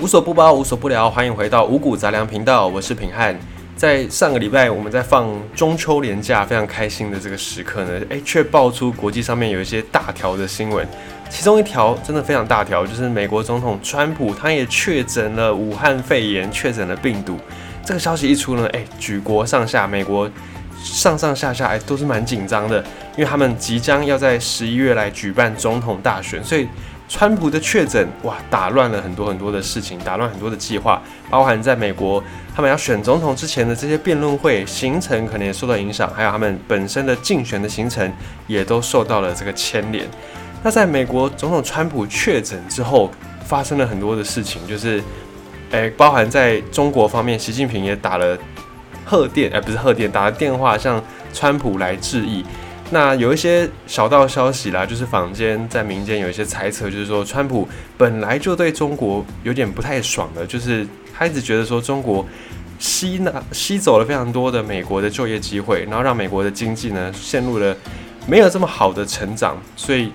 无所不包，无所不聊，欢迎回到五谷杂粮频道，我是品汉。在上个礼拜，我们在放中秋连假，非常开心的这个时刻呢，诶，却爆出国际上面有一些大条的新闻。其中一条真的非常大条，就是美国总统川普他也确诊了武汉肺炎，确诊了病毒。这个消息一出呢，诶，举国上下，美国上上下下，诶，都是蛮紧张的，因为他们即将要在十一月来举办总统大选，所以。川普的确诊，哇，打乱了很多很多的事情，打乱很多的计划，包含在美国他们要选总统之前的这些辩论会行程可能也受到影响，还有他们本身的竞选的行程也都受到了这个牵连。那在美国总统川普确诊之后，发生了很多的事情，就是，诶，包含在中国方面，习近平也打了贺电，哎，不是贺电，打了电话向川普来致意。那有一些小道消息啦，就是坊间在民间有一些猜测，就是说川普本来就对中国有点不太爽的，就是他一直觉得说中国吸拿吸走了非常多的美国的就业机会，然后让美国的经济呢陷入了没有这么好的成长，所以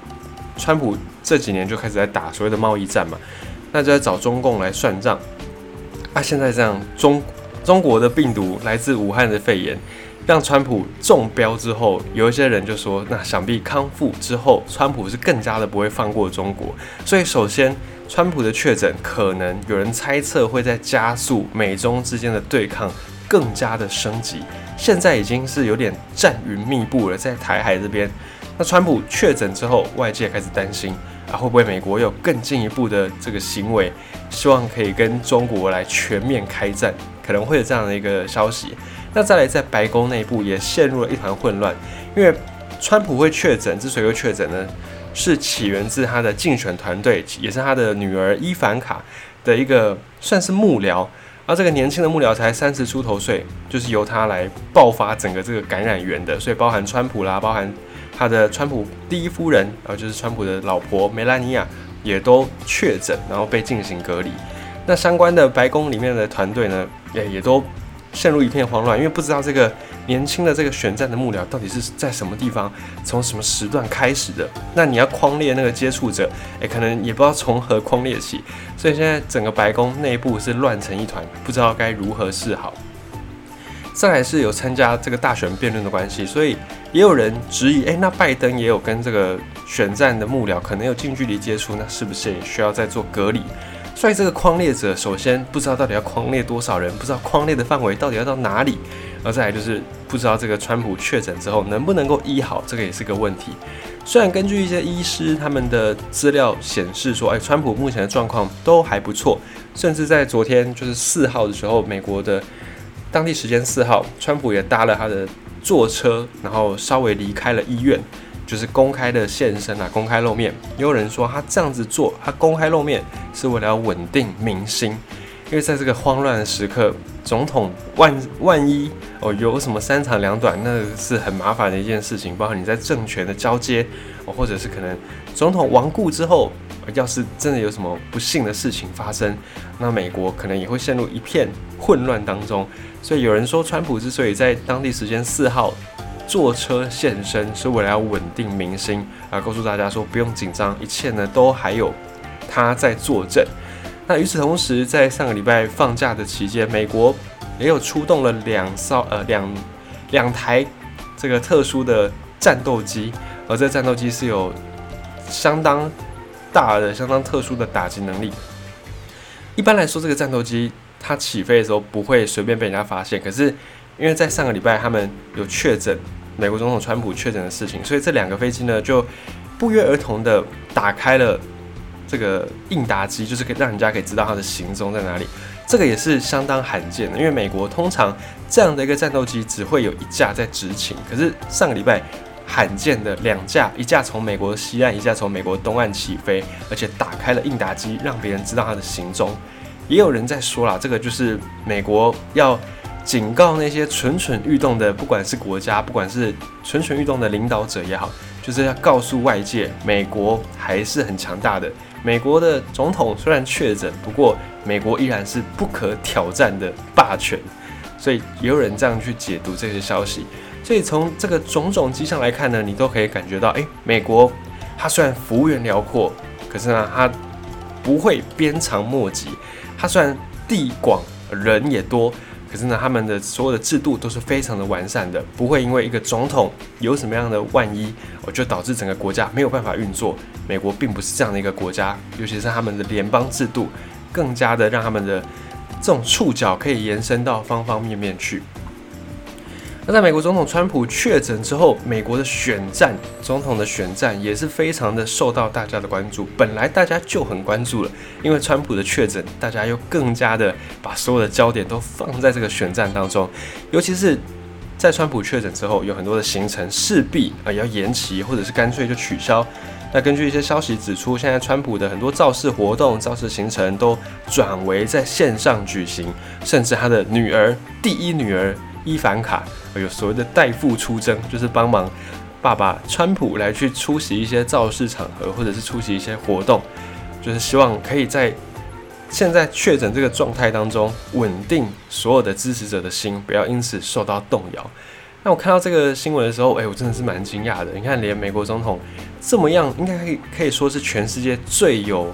川普这几年就开始在打所谓的贸易战嘛，那就在找中共来算账。啊，现在这样中中国的病毒来自武汉的肺炎。让川普中标之后，有一些人就说，那想必康复之后，川普是更加的不会放过中国。所以，首先，川普的确诊可能有人猜测会在加速美中之间的对抗更加的升级。现在已经是有点战云密布了，在台海这边。那川普确诊之后，外界开始担心啊，会不会美国有更进一步的这个行为，希望可以跟中国来全面开战，可能会有这样的一个消息。那再来，在白宫内部也陷入了一团混乱，因为川普会确诊，之所以会确诊呢，是起源自他的竞选团队，也是他的女儿伊凡卡的一个算是幕僚，而这个年轻的幕僚才三十出头岁，就是由他来爆发整个这个感染源的，所以包含川普啦，包含他的川普第一夫人，然后就是川普的老婆梅拉尼亚也都确诊，然后被进行隔离。那相关的白宫里面的团队呢，也也都。陷入一片慌乱，因为不知道这个年轻的这个选战的幕僚到底是在什么地方，从什么时段开始的。那你要框列那个接触者，诶，可能也不知道从何框列起。所以现在整个白宫内部是乱成一团，不知道该如何是好。再来是有参加这个大选辩论的关系，所以也有人质疑，诶，那拜登也有跟这个选战的幕僚可能有近距离接触，那是不是也需要再做隔离？所以这个框列者，首先不知道到底要框列多少人，不知道框列的范围到底要到哪里，而再来就是不知道这个川普确诊之后能不能够医好，这个也是个问题。虽然根据一些医师他们的资料显示说，哎，川普目前的状况都还不错，甚至在昨天就是四号的时候，美国的当地时间四号，川普也搭了他的坐车，然后稍微离开了医院。就是公开的现身啊，公开露面。也有人说他这样子做，他公开露面是为了要稳定民心，因为在这个慌乱的时刻，总统万万一哦有什么三长两短，那是很麻烦的一件事情。包括你在政权的交接，或者是可能总统亡故之后，要是真的有什么不幸的事情发生，那美国可能也会陷入一片混乱当中。所以有人说，川普之所以在当地时间四号。坐车现身是为了要稳定民心啊，告诉大家说不用紧张，一切呢都还有他在坐镇。那与此同时，在上个礼拜放假的期间，美国也有出动了两艘呃两两台这个特殊的战斗机，而这战斗机是有相当大的、相当特殊的打击能力。一般来说，这个战斗机它起飞的时候不会随便被人家发现，可是因为在上个礼拜他们有确诊。美国总统川普确诊的事情，所以这两个飞机呢就不约而同的打开了这个应答机，就是可以让人家可以知道它的行踪在哪里。这个也是相当罕见的，因为美国通常这样的一个战斗机只会有一架在执勤，可是上个礼拜罕见的两架，一架从美国西岸，一架从美国东岸起飞，而且打开了应答机，让别人知道它的行踪。也有人在说了，这个就是美国要。警告那些蠢蠢欲动的，不管是国家，不管是蠢蠢欲动的领导者也好，就是要告诉外界，美国还是很强大的。美国的总统虽然确诊，不过美国依然是不可挑战的霸权。所以也有人这样去解读这些消息。所以从这个种种迹象来看呢，你都可以感觉到，诶，美国它虽然幅员辽阔，可是呢，它不会鞭长莫及。它虽然地广人也多，可是呢，他们的所有的制度都是非常的完善的，不会因为一个总统有什么样的万一，我就导致整个国家没有办法运作。美国并不是这样的一个国家，尤其是他们的联邦制度，更加的让他们的这种触角可以延伸到方方面面去。那在美国总统川普确诊之后，美国的选战，总统的选战也是非常的受到大家的关注。本来大家就很关注了，因为川普的确诊，大家又更加的把所有的焦点都放在这个选战当中。尤其是在川普确诊之后，有很多的行程势必啊要延期，或者是干脆就取消。那根据一些消息指出，现在川普的很多造势活动、造势行程都转为在线上举行，甚至他的女儿，第一女儿。伊凡卡有所谓的代父出征，就是帮忙爸爸川普来去出席一些造势场合，或者是出席一些活动，就是希望可以在现在确诊这个状态当中稳定所有的支持者的心，不要因此受到动摇。那我看到这个新闻的时候，哎，我真的是蛮惊讶的。你看，连美国总统这么样，应该可以可以说是全世界最有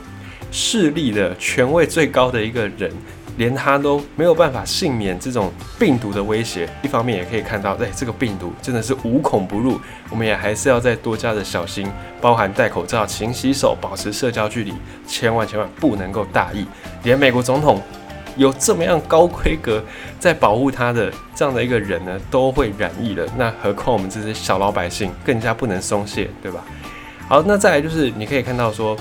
势力的、权位最高的一个人。连他都没有办法幸免这种病毒的威胁，一方面也可以看到，哎，这个病毒真的是无孔不入，我们也还是要再多加的小心，包含戴口罩、勤洗手、保持社交距离，千万千万不能够大意。连美国总统有这么样高规格在保护他的这样的一个人呢，都会染疫了，那何况我们这些小老百姓更加不能松懈，对吧？好，那再来就是你可以看到说，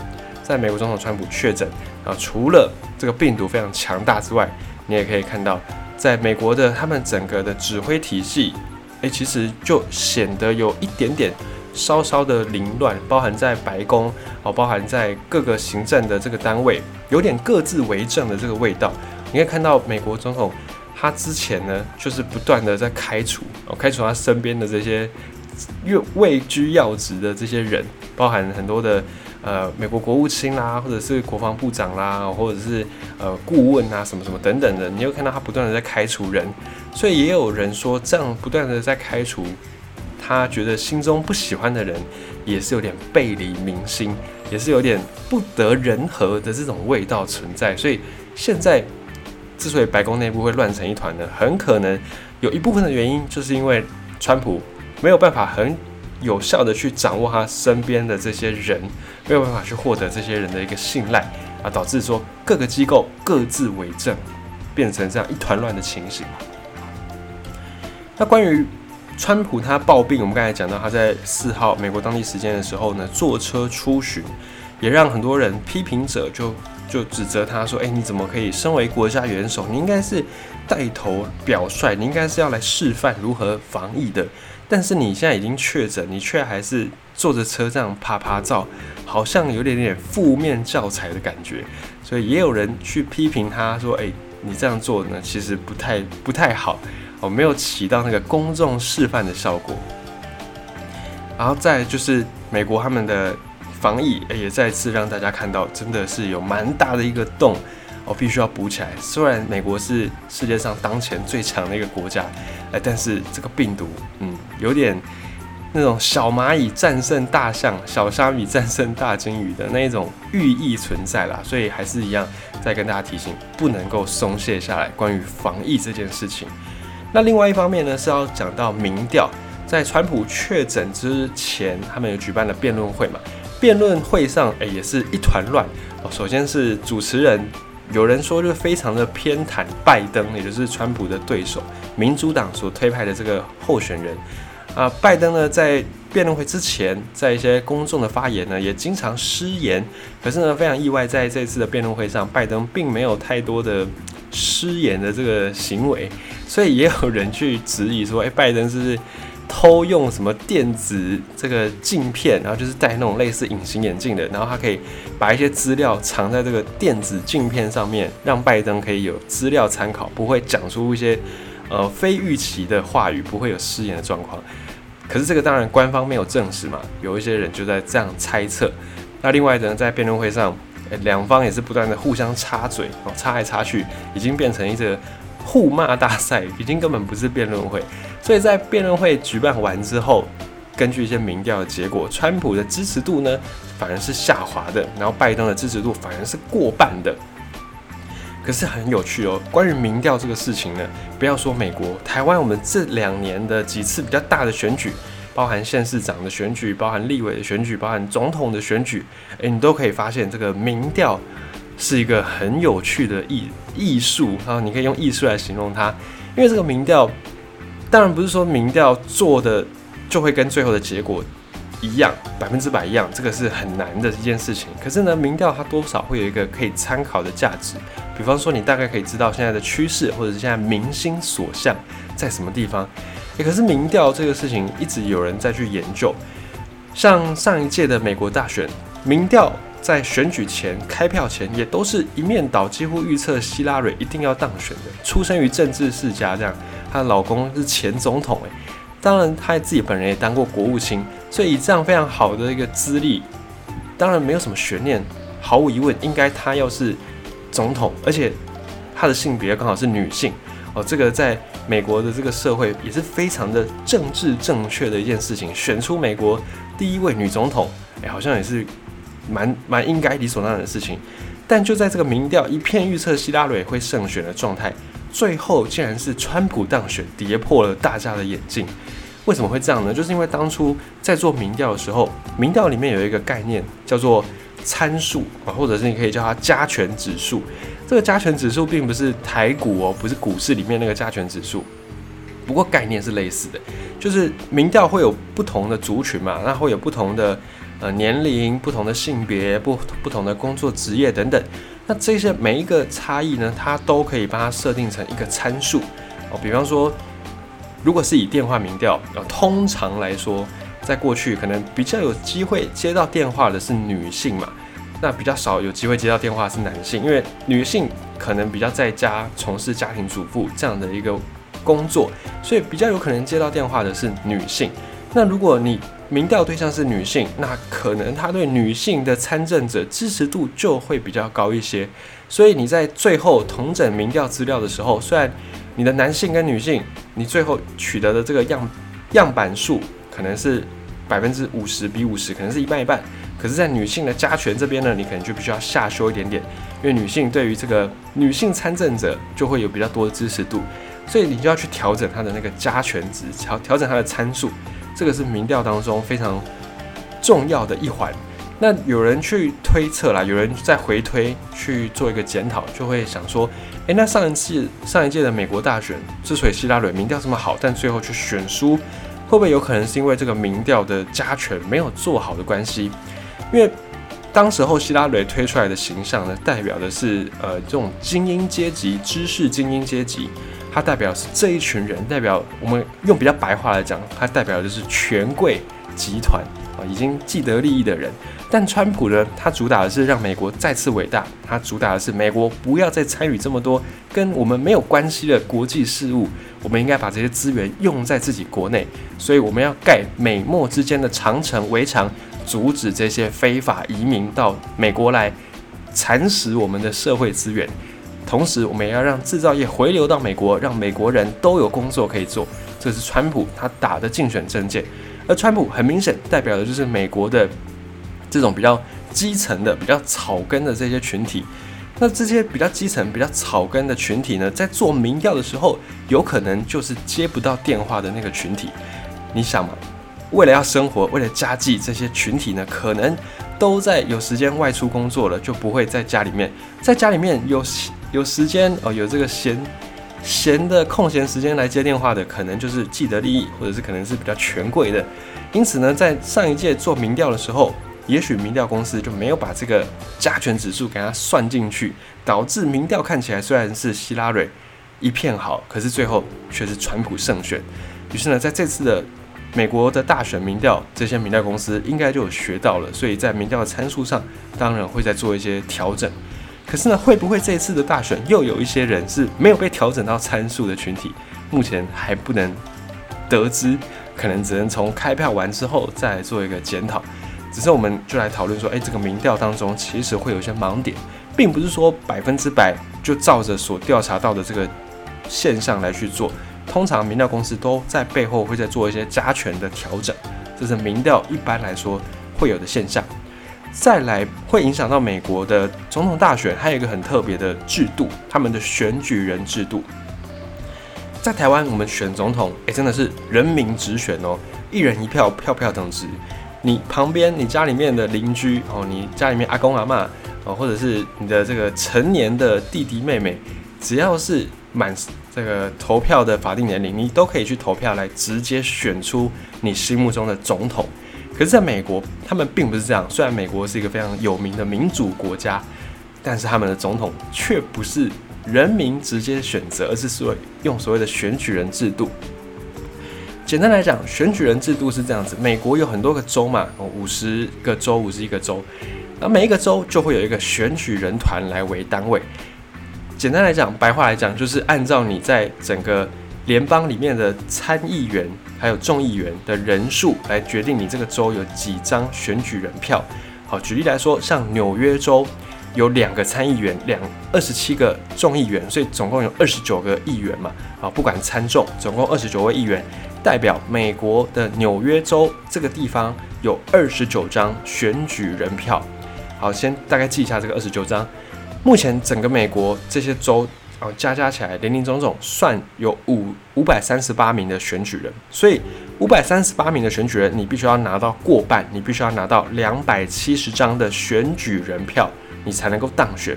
在美国总统川普确诊啊，除了这个病毒非常强大之外，你也可以看到，在美国的他们整个的指挥体系，诶，其实就显得有一点点稍稍的凌乱，包含在白宫哦，包含在各个行政的这个单位，有点各自为政的这个味道。你可以看到美国总统他之前呢，就是不断的在开除哦，开除他身边的这些越位居要职的这些人，包含很多的。呃，美国国务卿啦，或者是国防部长啦，或者是呃顾问啊，什么什么等等的，你又看到他不断的在开除人，所以也有人说，这样不断的在开除，他觉得心中不喜欢的人，也是有点背离民心，也是有点不得人和的这种味道存在。所以现在之所以白宫内部会乱成一团呢，很可能有一部分的原因，就是因为川普没有办法很。有效的去掌握他身边的这些人，没有办法去获得这些人的一个信赖啊，导致说各个机构各自为政，变成这样一团乱的情形。那关于川普他暴病，我们刚才讲到他在四号美国当地时间的时候呢，坐车出巡，也让很多人批评者就就指责他说：“哎，你怎么可以身为国家元首，你应该是带头表率，你应该是要来示范如何防疫的。”但是你现在已经确诊，你却还是坐着车这样啪啪照，好像有点点负面教材的感觉。所以也有人去批评他说：“诶，你这样做呢，其实不太不太好，哦，没有起到那个公众示范的效果。”然后再就是美国他们的防疫也再次让大家看到，真的是有蛮大的一个洞。我必须要补起来。虽然美国是世界上当前最强的一个国家，哎，但是这个病毒，嗯，有点那种小蚂蚁战胜大象、小虾米战胜大金鱼的那一种寓意存在啦。所以还是一样，再跟大家提醒，不能够松懈下来。关于防疫这件事情，那另外一方面呢，是要讲到民调，在川普确诊之前，他们有举办了辩论会嘛？辩论会上，哎，也是一团乱哦。首先是主持人。有人说，就非常的偏袒拜登，也就是川普的对手，民主党所推派的这个候选人啊。拜登呢，在辩论会之前，在一些公众的发言呢，也经常失言。可是呢，非常意外，在这次的辩论会上，拜登并没有太多的失言的这个行为，所以也有人去质疑说，哎，拜登是不是？偷用什么电子这个镜片，然后就是戴那种类似隐形眼镜的，然后他可以把一些资料藏在这个电子镜片上面，让拜登可以有资料参考，不会讲出一些呃非预期的话语，不会有失言的状况。可是这个当然官方没有证实嘛，有一些人就在这样猜测。那另外呢，在辩论会上，两方也是不断的互相插嘴，哦，插来插去，已经变成一个互骂大赛，已经根本不是辩论会。所以在辩论会举办完之后，根据一些民调的结果，川普的支持度呢反而是下滑的，然后拜登的支持度反而是过半的。可是很有趣哦，关于民调这个事情呢，不要说美国，台湾我们这两年的几次比较大的选举，包含县市长的选举，包含立委的选举，包含总统的选举，诶，你都可以发现这个民调是一个很有趣的艺艺术啊，你可以用艺术来形容它，因为这个民调当然不是说民调做的就会跟最后的结果。一样，百分之百一样，这个是很难的一件事情。可是呢，民调它多少会有一个可以参考的价值。比方说，你大概可以知道现在的趋势，或者是现在民心所向在什么地方。诶，可是民调这个事情一直有人在去研究。像上一届的美国大选，民调在选举前开票前也都是一面倒，几乎预测希拉蕊一定要当选的。出生于政治世家，这样，她的老公是前总统，诶。当然，她自己本人也当过国务卿，所以以这样非常好的一个资历，当然没有什么悬念。毫无疑问，应该她要是总统，而且她的性别刚好是女性哦，这个在美国的这个社会也是非常的政治正确的一件事情。选出美国第一位女总统，哎，好像也是蛮蛮应该理所当然的事情。但就在这个民调一片预测希拉蕊会胜选的状态。最后竟然是川普当选，跌破了大家的眼镜。为什么会这样呢？就是因为当初在做民调的时候，民调里面有一个概念叫做参数啊，或者是你可以叫它加权指数。这个加权指数并不是台股哦，不是股市里面那个加权指数，不过概念是类似的。就是民调会有不同的族群嘛，那会有不同的呃年龄、不同的性别、不不同的工作职业等等。那这些每一个差异呢，它都可以把它设定成一个参数哦。比方说，如果是以电话民调，通常来说，在过去可能比较有机会接到电话的是女性嘛，那比较少有机会接到电话是男性，因为女性可能比较在家从事家庭主妇这样的一个工作，所以比较有可能接到电话的是女性。那如果你民调对象是女性，那可能他对女性的参政者支持度就会比较高一些。所以你在最后同整民调资料的时候，虽然你的男性跟女性，你最后取得的这个样样板数可能是百分之五十比五十，可能是一半一半。可是，在女性的加权这边呢，你可能就必须要下修一点点，因为女性对于这个女性参政者就会有比较多的支持度，所以你就要去调整它的那个加权值，调调整它的参数。这个是民调当中非常重要的一环。那有人去推测啦，有人在回推去做一个检讨，就会想说：诶，那上一次上一届的美国大选之所以希拉蕊民调这么好，但最后却选输，会不会有可能是因为这个民调的加权没有做好的关系？因为当时候希拉蕊推出来的形象呢，代表的是呃这种精英阶级、知识精英阶级。它代表是这一群人，代表我们用比较白话来讲，它代表的是权贵集团啊，已经既得利益的人。但川普呢，他主打的是让美国再次伟大，他主打的是美国不要再参与这么多跟我们没有关系的国际事务，我们应该把这些资源用在自己国内，所以我们要盖美墨之间的长城围墙，阻止这些非法移民到美国来蚕食我们的社会资源。同时，我们也要让制造业回流到美国，让美国人都有工作可以做。这是川普他打的竞选政见，而川普很明显代表的就是美国的这种比较基层的、比较草根的这些群体。那这些比较基层、比较草根的群体呢，在做民调的时候，有可能就是接不到电话的那个群体。你想嘛，为了要生活，为了家计，这些群体呢，可能都在有时间外出工作了，就不会在家里面，在家里面有。有时间哦，有这个闲闲的空闲时间来接电话的，可能就是既得利益，或者是可能是比较权贵的。因此呢，在上一届做民调的时候，也许民调公司就没有把这个加权指数给它算进去，导致民调看起来虽然是希拉蕊一片好，可是最后却是川普胜选。于是呢，在这次的美国的大选民调，这些民调公司应该就有学到了，所以在民调的参数上，当然会再做一些调整。可是呢，会不会这一次的大选又有一些人是没有被调整到参数的群体？目前还不能得知，可能只能从开票完之后再做一个检讨。只是我们就来讨论说，诶，这个民调当中其实会有一些盲点，并不是说百分之百就照着所调查到的这个现象来去做。通常民调公司都在背后会在做一些加权的调整。这是民调一般来说会有的现象。再来会影响到美国的总统大选，还有一个很特别的制度，他们的选举人制度。在台湾，我们选总统，诶，真的是人民直选哦，一人一票，票票等值。你旁边、你家里面的邻居哦，你家里面阿公阿妈哦，或者是你的这个成年的弟弟妹妹，只要是满这个投票的法定年龄，你都可以去投票来直接选出你心目中的总统。可是，在美国，他们并不是这样。虽然美国是一个非常有名的民主国家，但是他们的总统却不是人民直接选择，而是所谓用所谓的选举人制度。简单来讲，选举人制度是这样子：美国有很多个州嘛，五十个州，五十一个州，那每一个州就会有一个选举人团来为单位。简单来讲，白话来讲，就是按照你在整个联邦里面的参议员。还有众议员的人数来决定你这个州有几张选举人票。好，举例来说，像纽约州有两个参议员，两二十七个众议员，所以总共有二十九个议员嘛。好，不管参众，总共二十九位议员，代表美国的纽约州这个地方有二十九张选举人票。好，先大概记一下这个二十九张。目前整个美国这些州。哦，加加起来，林林总总算有五五百三十八名的选举人，所以五百三十八名的选举人，你必须要拿到过半，你必须要拿到两百七十张的选举人票，你才能够当选。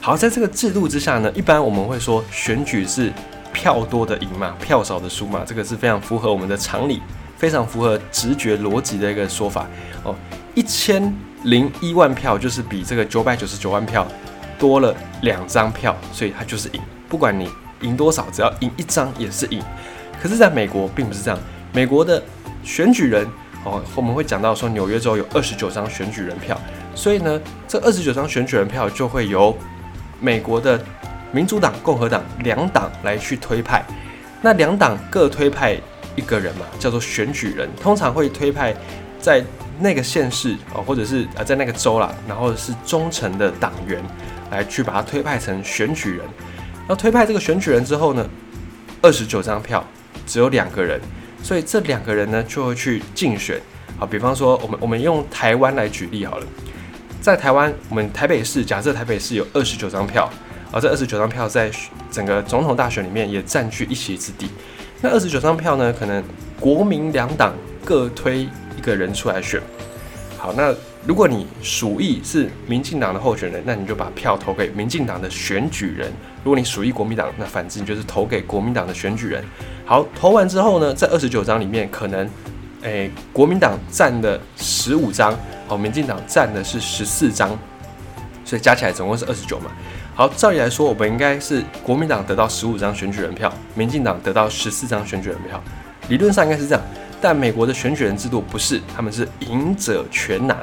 好，在这个制度之下呢，一般我们会说选举是票多的赢嘛，票少的输嘛，这个是非常符合我们的常理，非常符合直觉逻辑的一个说法。哦，一千零一万票就是比这个九百九十九万票。多了两张票，所以他就是赢。不管你赢多少，只要赢一张也是赢。可是，在美国并不是这样。美国的选举人哦，我们会讲到说，纽约州有二十九张选举人票，所以呢，这二十九张选举人票就会由美国的民主党、共和党两党来去推派。那两党各推派一个人嘛，叫做选举人，通常会推派在那个县市哦，或者是呃在那个州啦，然后是忠诚的党员。来去把它推派成选举人，然后推派这个选举人之后呢，二十九张票只有两个人，所以这两个人呢就会去竞选。好，比方说我们我们用台湾来举例好了，在台湾我们台北市假设台北市有二十九张票，而这二十九张票在整个总统大选里面也占据一席之地。那二十九张票呢，可能国民两党各推一个人出来选。好，那如果你属意是民进党的候选人，那你就把票投给民进党的选举人；如果你属意国民党，那反之你就是投给国民党的选举人。好，投完之后呢，在二十九张里面，可能，诶，国民党占的十五张，好，民进党占的是十四张，所以加起来总共是二十九嘛。好，照理来说，我们应该是国民党得到十五张选举人票，民进党得到十四张选举人票，理论上应该是这样。但美国的选举人制度不是，他们是赢者全拿，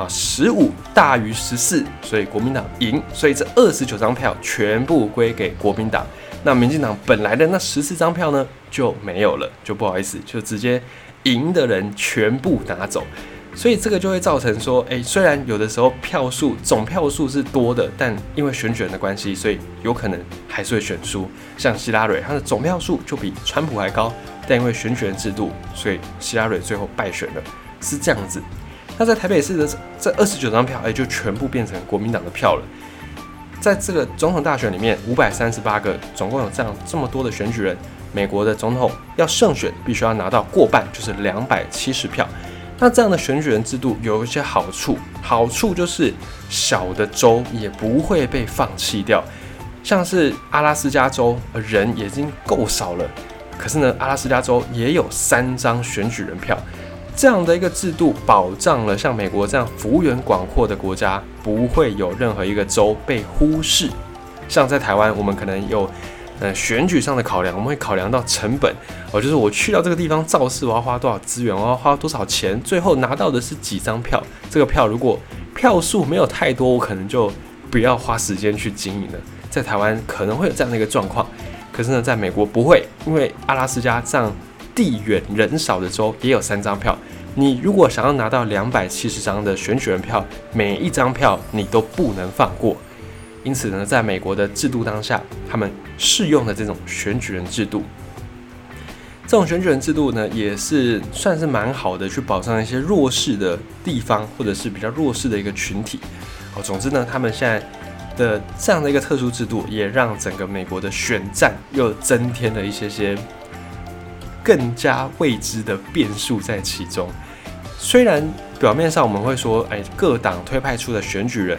啊，十五大于十四，所以国民党赢，所以这二十九张票全部归给国民党，那民进党本来的那十四张票呢就没有了，就不好意思，就直接赢的人全部拿走，所以这个就会造成说，诶，虽然有的时候票数总票数是多的，但因为选举人的关系，所以有可能还是会选输，像希拉蕊，他的总票数就比川普还高。但因为选举人制度，所以希拉蕊最后败选了，是这样子。那在台北市的这二十九张票，哎，就全部变成国民党的票了。在这个总统大选里面，五百三十八个，总共有这样这么多的选举人，美国的总统要胜选，必须要拿到过半，就是两百七十票。那这样的选举人制度有一些好处，好处就是小的州也不会被放弃掉，像是阿拉斯加州人已经够少了。可是呢，阿拉斯加州也有三张选举人票，这样的一个制度保障了像美国这样幅员广阔的国家不会有任何一个州被忽视。像在台湾，我们可能有呃选举上的考量，我们会考量到成本，哦，就是我去到这个地方造势，我要花多少资源，我要花多少钱，最后拿到的是几张票。这个票如果票数没有太多，我可能就不要花时间去经营了。在台湾可能会有这样的一个状况。可是呢，在美国不会，因为阿拉斯加这样地远人少的州也有三张票。你如果想要拿到两百七十张的选举人票，每一张票你都不能放过。因此呢，在美国的制度当下，他们适用的这种选举人制度，这种选举人制度呢，也是算是蛮好的，去保障一些弱势的地方，或者是比较弱势的一个群体。好，总之呢，他们现在的这样的一个特殊制度，也让整个美国的选战又增添了一些些更加未知的变数在其中。虽然表面上我们会说，哎，各党推派出的选举人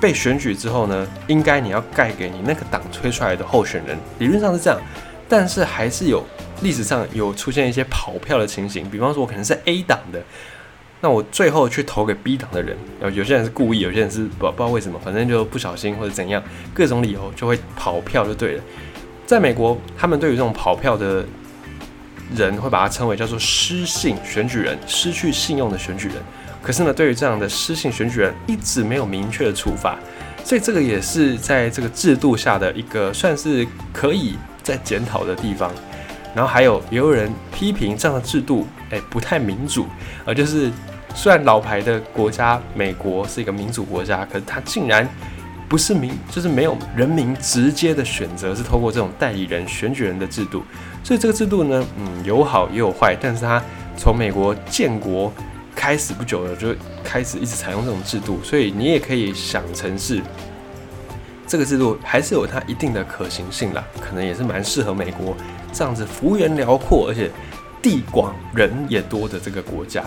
被选举之后呢，应该你要盖给你那个党推出来的候选人，理论上是这样，但是还是有历史上有出现一些跑票的情形，比方说我可能是 A 党的，那我最后去投给 B 党的人，然后有些人是故意，有些人是不不知道为什么，反正就不小心或者怎样，各种理由就会跑票就对了。在美国，他们对于这种跑票的。人会把它称为叫做失信选举人，失去信用的选举人。可是呢，对于这样的失信选举人，一直没有明确的处罚，所以这个也是在这个制度下的一个算是可以在检讨的地方。然后还有也有人批评这样的制度，哎，不太民主，而就是虽然老牌的国家美国是一个民主国家，可是它竟然。不是民，就是没有人民直接的选择，是透过这种代理人选举人的制度。所以这个制度呢，嗯，有好也有坏。但是它从美国建国开始不久了，就开始一直采用这种制度。所以你也可以想成是这个制度还是有它一定的可行性啦，可能也是蛮适合美国这样子幅员辽阔而且地广人也多的这个国家。